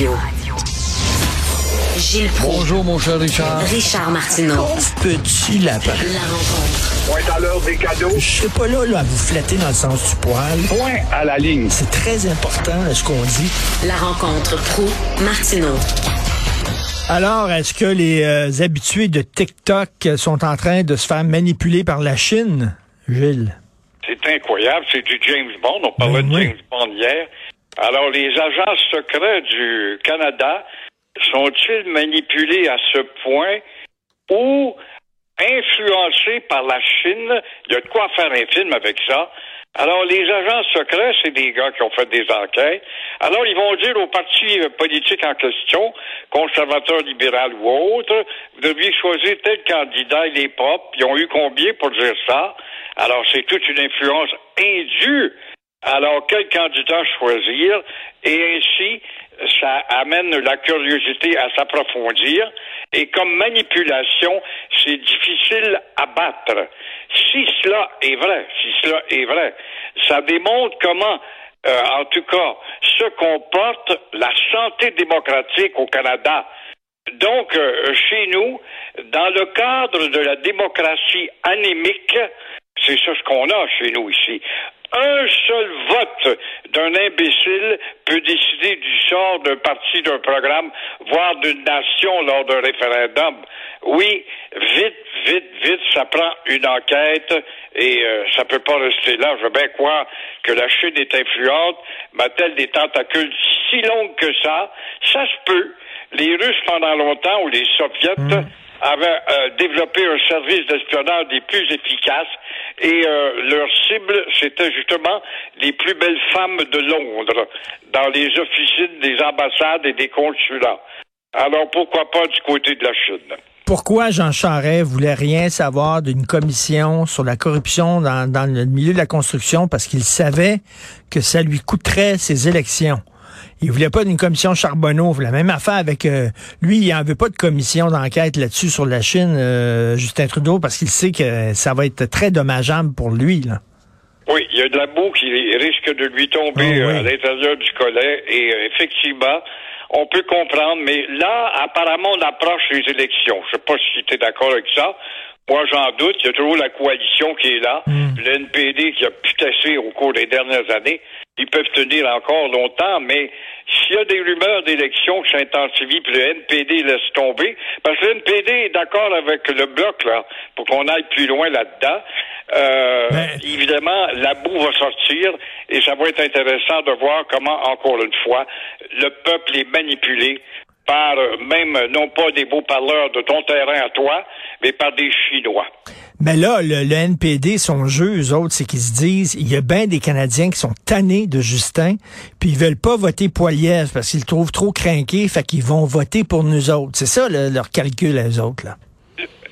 Radio. Gilles Proulx. Bonjour, mon cher Richard. Richard Martineau. Petit lapin. La rencontre. Point à l'heure des cadeaux. Je serai pas là, là à vous flatter dans le sens du poil. Point à la ligne. C'est très important ce qu'on dit. La rencontre pro martineau Alors, est-ce que les euh, habitués de TikTok sont en train de se faire manipuler par la Chine, Gilles? C'est incroyable, c'est du James Bond. On parlait Ben de oui. James Bond hier. Alors, les agents secrets du Canada sont-ils manipulés à ce point ou influencés par la Chine? Il y a de quoi faire un film avec ça. Alors, les agents secrets, c'est des gars qui ont fait des enquêtes. Alors, ils vont dire aux partis euh, politiques en question, conservateurs, libéral ou autres, vous deviez choisir tel candidat, il est propre. Ils ont eu combien pour dire ça? Alors, c'est toute une influence indue. Alors, quel candidat choisir? Et ainsi, ça amène la curiosité à s'approfondir. Et comme manipulation, c'est difficile à battre. Si cela est vrai, si cela est vrai, ça démontre comment, euh, en tout cas, se comporte la santé démocratique au Canada. Donc, euh, chez nous, dans le cadre de la démocratie anémique, c'est ça ce qu'on a chez nous ici. Un seul vote d'un imbécile peut décider du sort d'un parti, d'un programme, voire d'une nation lors d'un référendum. Oui, vite, vite, vite, ça prend une enquête et euh, ça peut pas rester là. Je veux bien croire que la Chine est influente, mais a-t-elle des tentacules si longues que ça? Ça se peut. Les Russes, pendant longtemps, ou les Soviets, avaient euh, développé un service d'espionnage des plus efficaces et euh, leur cible, c'était justement les plus belles femmes de Londres dans les officines des ambassades et des consulats. Alors pourquoi pas du côté de la Chine? Pourquoi Jean Charest voulait rien savoir d'une commission sur la corruption dans, dans le milieu de la construction? Parce qu'il savait que ça lui coûterait ses élections. Il voulait pas d'une commission Charbonneau. Il voulait la même affaire avec euh, lui. Il en veut pas de commission d'enquête là-dessus sur la Chine, euh, Justin Trudeau, parce qu'il sait que ça va être très dommageable pour lui. Là. Oui, il y a de la boue qui risque de lui tomber oui. euh, à l'intérieur du collet et euh, effectivement, on peut comprendre, mais là, apparemment, on approche les élections. Je sais pas si tu es d'accord avec ça. Moi, j'en doute. Il y a toujours la coalition qui est là. Le NPD qui a putassé au cours des dernières années. Ils peuvent tenir encore longtemps, mais s'il y a des rumeurs d'élections qui s'intensifient, puis le NPD laisse tomber, parce que le NPD est d'accord avec le bloc, là, pour qu'on aille plus loin là-dedans, euh, Mais- évidemment, la boue va sortir et ça va être intéressant de voir comment, encore une fois, le peuple est manipulé par euh, même non pas des beaux parleurs de ton terrain à toi, mais par des Chinois. Mais là, le, le NPD, son jeu, eux autres, c'est qu'ils se disent, il y a bien des Canadiens qui sont tannés de Justin, puis ils veulent pas voter Poilievre parce qu'ils le trouvent trop craqué, fait qu'ils vont voter pour nous autres. C'est ça le- leur calcul, à eux autres, là.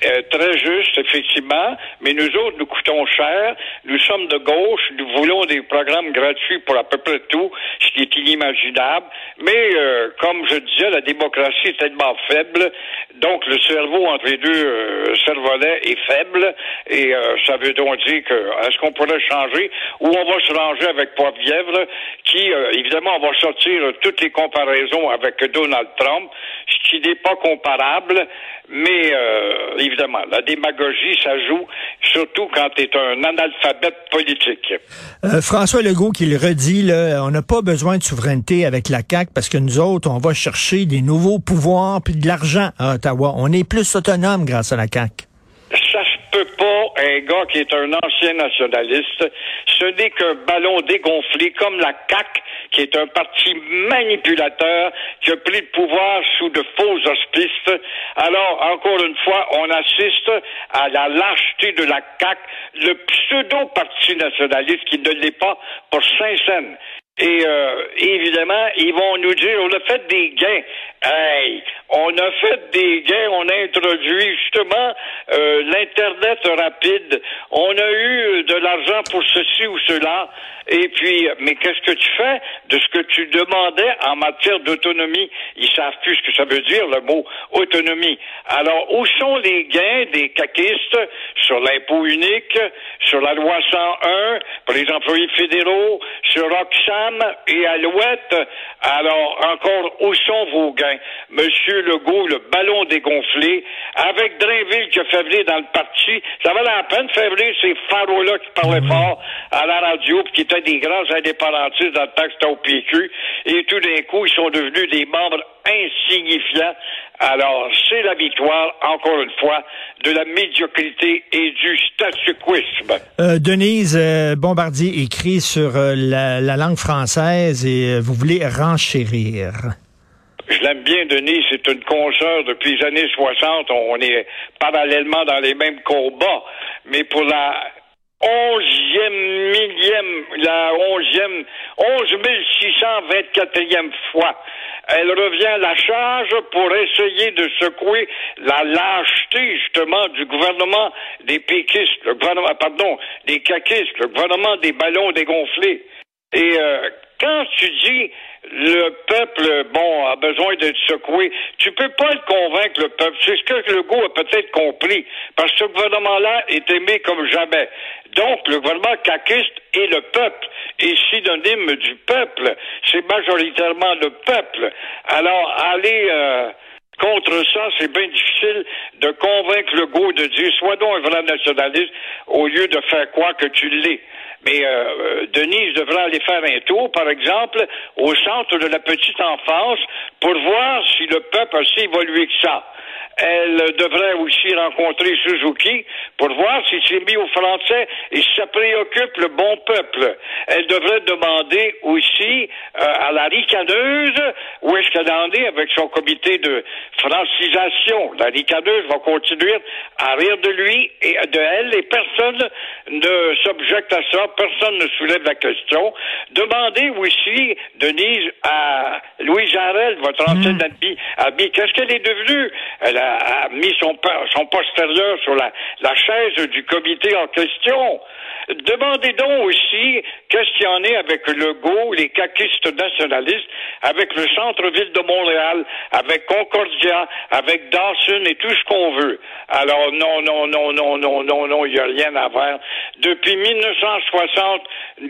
Euh, très juste, effectivement, mais nous autres, nous coûtons cher. Nous sommes de gauche, nous voulons des programmes gratuits pour à peu près tout, ce qui est inimaginable. Mais, euh, comme je disais, la démocratie est tellement faible, donc le cerveau entre les deux euh, est faible, et euh, ça veut donc dire que est-ce qu'on pourrait changer, ou on va se ranger avec Poivrièvre, qui, euh, évidemment, on va sortir toutes les comparaisons avec Donald Trump, qui n'est pas comparable, mais euh, évidemment, la démagogie, ça joue, surtout quand tu es un analphabète politique. Euh, François Legault qui le redit, là, on n'a pas besoin de souveraineté avec la CAQ parce que nous autres, on va chercher des nouveaux pouvoirs puis de l'argent à Ottawa. On est plus autonome grâce à la CAQ. Un gars qui est un ancien nationaliste. Ce n'est qu'un ballon dégonflé comme la CAQ, qui est un parti manipulateur qui a pris le pouvoir sous de faux auspices. Alors, encore une fois, on assiste à la lâcheté de la CAQ, le pseudo-parti nationaliste qui ne l'est pas pour Saint-Saëns. Et euh, évidemment, ils vont nous dire on a fait des gains. Hey, on a fait des gains, on a introduit justement euh, l'internet rapide. On a eu de l'argent pour ceci ou cela. Et puis, mais qu'est-ce que tu fais de ce que tu demandais en matière d'autonomie? Ils savent plus ce que ça veut dire le mot autonomie. Alors, où sont les gains des caquistes sur l'impôt unique, sur la loi 101 pour les employés fédéraux, sur Lucam et Alouette? Alors, encore, où sont vos gains? Monsieur Legault, le ballon dégonflé, avec Drainville qui a fait dans le parti, ça valait la peine venir ces pharaons-là qui parlaient fort à la radio, puis qui étaient des grands indépendantistes dans le temps que c'était au PQ, et tout d'un coup, ils sont devenus des membres insignifiants. Alors, c'est la victoire, encore une fois, de la médiocrité et du statu quoisme. Euh, Denise euh, Bombardier écrit sur euh, la, la, langue française et euh, vous voulez renchérir. Je l'aime bien, Denise. C'est une consoeur depuis les années 60. On est parallèlement dans les mêmes combats. Mais pour la onzième millième, la onzième, onze mille six cent vingt-quatrième fois. Elle revient à la charge pour essayer de secouer la lâcheté, justement, du gouvernement des péquistes, le gouvernement, pardon, des caquistes, le gouvernement des ballons dégonflés. Et euh, quand tu dis le peuple, bon, a besoin d'être secoué, tu peux pas le convaincre, le peuple. C'est ce que le goût a peut-être compris. Parce que ce gouvernement-là est aimé comme jamais. Donc, le gouvernement caquiste est le peuple, est synonyme du peuple. C'est majoritairement le peuple. Alors, aller... Euh, Contre ça, c'est bien difficile de convaincre le goût de dire sois donc un vrai nationaliste au lieu de faire quoi que tu l'es. Mais euh, Denise devrait aller faire un tour, par exemple, au centre de la petite enfance pour voir si le peuple a si évolué que ça. Elle devrait aussi rencontrer Suzuki pour voir s'il s'est mis au français et si ça préoccupe le bon peuple. Elle devrait demander aussi euh, à la ricaneuse où est-ce qu'elle en est avec son comité de francisation. La ricaneuse va continuer à rire de lui et de elle et personne ne s'objecte à ça, personne ne soulève la question. Demandez aussi, Denise, à Louise Jarel, votre ancienne mmh. amie, qu'est-ce qu'elle est devenue? Elle a a, mis son, postérieur sur la chaise du comité en question. Demandez donc aussi qu'est-ce qu'il y en est avec Legault, les caquistes nationalistes, avec le centre-ville de Montréal, avec Concordia, avec Dawson et tout ce qu'on veut. Alors non, non, non, non, non, non, non, il n'y a rien à voir. Depuis 1960,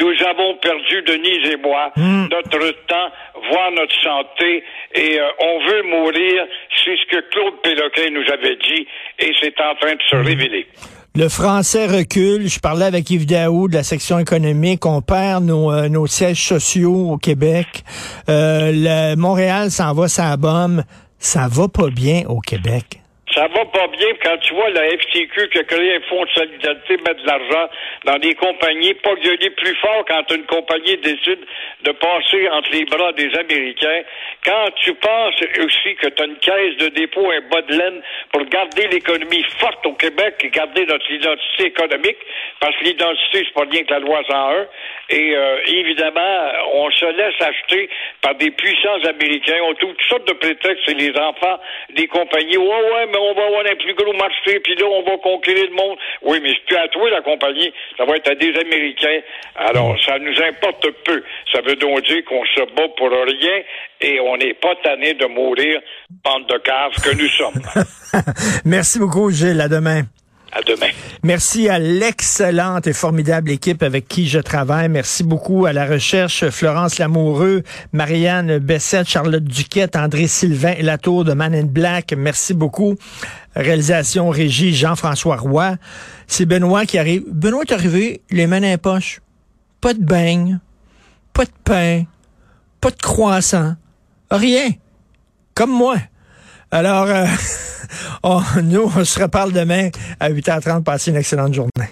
nous avons perdu, Denise et moi, hmm. notre temps, voire notre santé, et euh, on veut mourir. C'est ce que Claude Péloquin nous avait dit, et c'est en train de se hmm. révéler. Le français recule. Je parlais avec Yves Daou de la section économique. On perd nos, euh, sièges sociaux au Québec. Euh, le, Montréal s'en va, ça. Ça va pas bien au Québec. Ça va pas bien quand tu vois la FTQ qui a créé un fonds de solidarité, mettre de l'argent dans des compagnies, pas gueuler plus fort quand une compagnie décide de passer entre les bras des Américains. Quand tu penses aussi que tu as une caisse de dépôt, un bas de laine pour garder l'économie forte au Québec et garder notre identité économique, parce que l'identité, c'est pas rien que la loi 101. Et euh, évidemment, on se laisse acheter par des puissants Américains. On trouve toutes sortes de prétextes. C'est les enfants des compagnies. Ouais, ouais, mais on va avoir un plus gros marché, puis là, on va conquérir le monde. Oui, mais c'est plus à toi, la compagnie. Ça va être à des Américains. Alors, ça nous importe peu. Ça veut donc dire qu'on se bat pour rien et on n'est pas tanné de mourir, bande de caves que nous sommes. Merci beaucoup, Gilles. À demain. À demain. Merci à l'excellente et formidable équipe avec qui je travaille. Merci beaucoup à la recherche Florence Lamoureux, Marianne Bessette, Charlotte Duquette, André Sylvain et la tour de Man in Black. Merci beaucoup. Réalisation régie Jean-François Roy. C'est Benoît qui arrive. Benoît est arrivé, les mains dans les poches. Pas de beignes, pas de pain, pas de croissant, rien. Comme moi. Alors, euh, on, nous, on se reparle demain à 8h30. Passez une excellente journée.